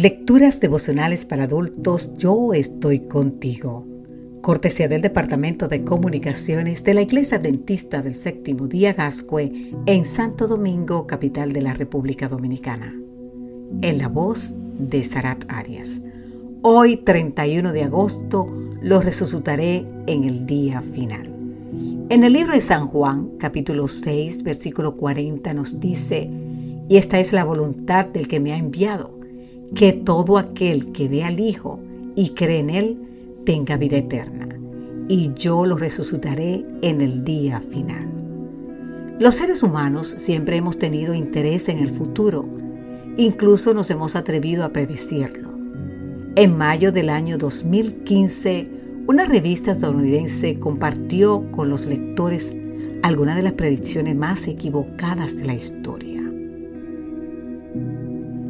Lecturas devocionales para adultos, yo estoy contigo. Cortesía del Departamento de Comunicaciones de la Iglesia Dentista del Séptimo Día Gascue en Santo Domingo, capital de la República Dominicana. En la voz de Sarat Arias. Hoy, 31 de agosto, lo resucitaré en el día final. En el libro de San Juan, capítulo 6, versículo 40, nos dice, y esta es la voluntad del que me ha enviado que todo aquel que ve al Hijo y cree en Él tenga vida eterna, y yo lo resucitaré en el día final. Los seres humanos siempre hemos tenido interés en el futuro, incluso nos hemos atrevido a predecirlo. En mayo del año 2015, una revista estadounidense compartió con los lectores algunas de las predicciones más equivocadas de la historia.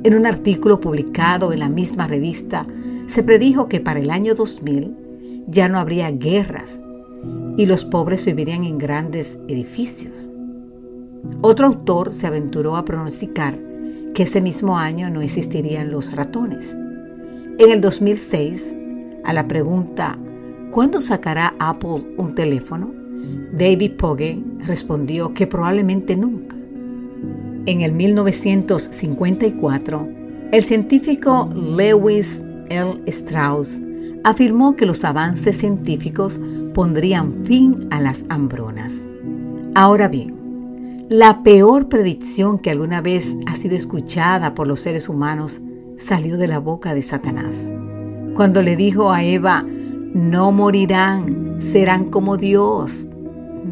En un artículo publicado en la misma revista, se predijo que para el año 2000 ya no habría guerras y los pobres vivirían en grandes edificios. Otro autor se aventuró a pronosticar que ese mismo año no existirían los ratones. En el 2006, a la pregunta ¿cuándo sacará Apple un teléfono? David Pogue respondió que probablemente nunca. En el 1954, el científico Lewis L. Strauss afirmó que los avances científicos pondrían fin a las hambrunas. Ahora bien, la peor predicción que alguna vez ha sido escuchada por los seres humanos salió de la boca de Satanás, cuando le dijo a Eva, no morirán, serán como Dios.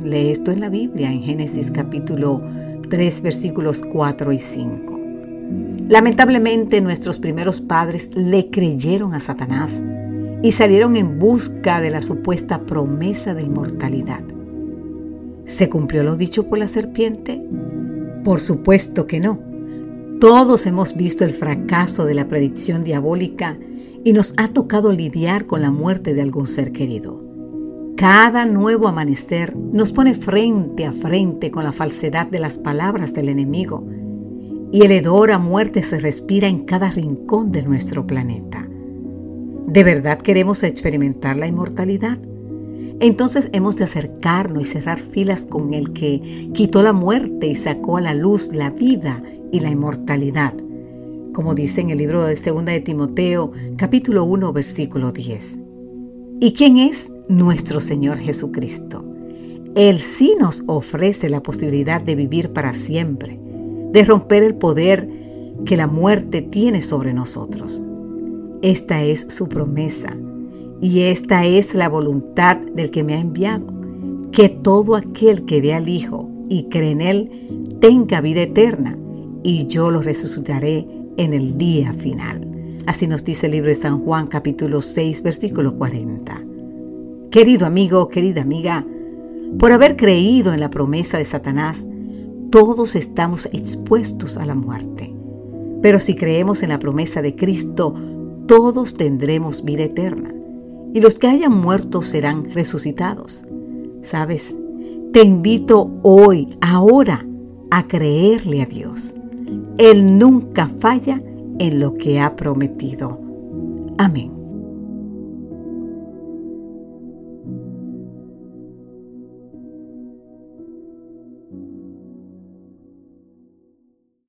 Lee esto en la Biblia, en Génesis capítulo 3 versículos 4 y 5. Lamentablemente nuestros primeros padres le creyeron a Satanás y salieron en busca de la supuesta promesa de inmortalidad. ¿Se cumplió lo dicho por la serpiente? Por supuesto que no. Todos hemos visto el fracaso de la predicción diabólica y nos ha tocado lidiar con la muerte de algún ser querido. Cada nuevo amanecer nos pone frente a frente con la falsedad de las palabras del enemigo y el hedor a muerte se respira en cada rincón de nuestro planeta. ¿De verdad queremos experimentar la inmortalidad? Entonces hemos de acercarnos y cerrar filas con el que quitó la muerte y sacó a la luz la vida y la inmortalidad, como dice en el libro de 2 de Timoteo, capítulo 1, versículo 10. ¿Y quién es nuestro Señor Jesucristo? Él sí nos ofrece la posibilidad de vivir para siempre, de romper el poder que la muerte tiene sobre nosotros. Esta es su promesa y esta es la voluntad del que me ha enviado, que todo aquel que ve al Hijo y cree en Él tenga vida eterna y yo lo resucitaré en el día final. Así nos dice el libro de San Juan capítulo 6 versículo 40. Querido amigo, querida amiga, por haber creído en la promesa de Satanás, todos estamos expuestos a la muerte. Pero si creemos en la promesa de Cristo, todos tendremos vida eterna. Y los que hayan muerto serán resucitados. ¿Sabes? Te invito hoy, ahora, a creerle a Dios. Él nunca falla en lo que ha prometido. Amén.